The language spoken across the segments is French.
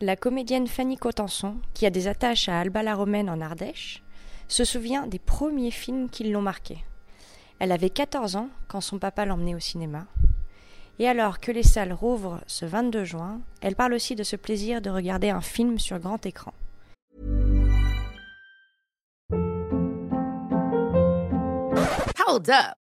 La comédienne Fanny Cotenson, qui a des attaches à Alba la Romaine en Ardèche, se souvient des premiers films qui l'ont marquée. Elle avait 14 ans quand son papa l'emmenait au cinéma. Et alors que les salles rouvrent ce 22 juin, elle parle aussi de ce plaisir de regarder un film sur grand écran. Hold up.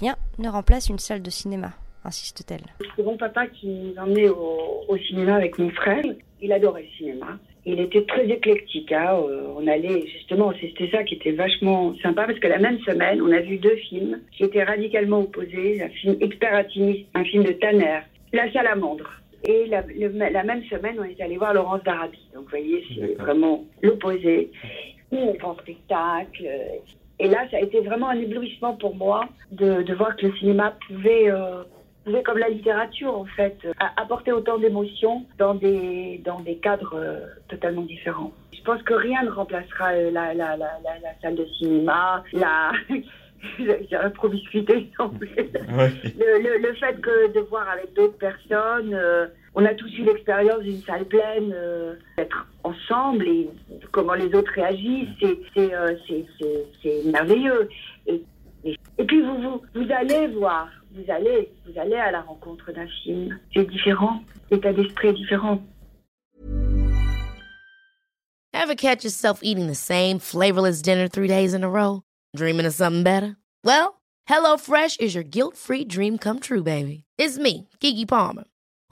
Rien ne remplace une salle de cinéma, insiste-t-elle. C'est mon papa qui nous emmenait au, au cinéma avec mon frère. Il adorait le cinéma. Il était très éclectique. Hein. Euh, on allait justement, c'était ça qui était vachement sympa parce que la même semaine, on a vu deux films qui étaient radicalement opposés. Un film Experatiniste, un film de Tanner, La Salamandre. Et la, le- la même semaine, on est allé voir Laurence d'Arabie. Donc, vous voyez, c'est vraiment l'opposé. Un grand spectacle. Et là, ça a été vraiment un éblouissement pour moi de, de voir que le cinéma pouvait, euh, pouvait, comme la littérature, en fait, euh, apporter autant d'émotions dans des, dans des cadres euh, totalement différents. Je pense que rien ne remplacera la, la, la, salle de cinéma, la, la promiscuité. Ouais. Le, le, le fait que de voir avec d'autres personnes, euh, on a tous eu l'expérience d'une salle pleine, d'être ensemble et comment les autres réagissent, c'est c'est euh, c'est- c'est- c'est merveilleux. Et, et, et puis vous, vous vous allez voir, vous allez vous allez à la rencontre d'un film, c'est différent, l'état d'esprit est différent. Ever catch yourself eating the same flavorless dinner three days in a row? Dreaming of something better? Well, HelloFresh is your guilt-free dream come true, baby. It's me, Kiki Palmer.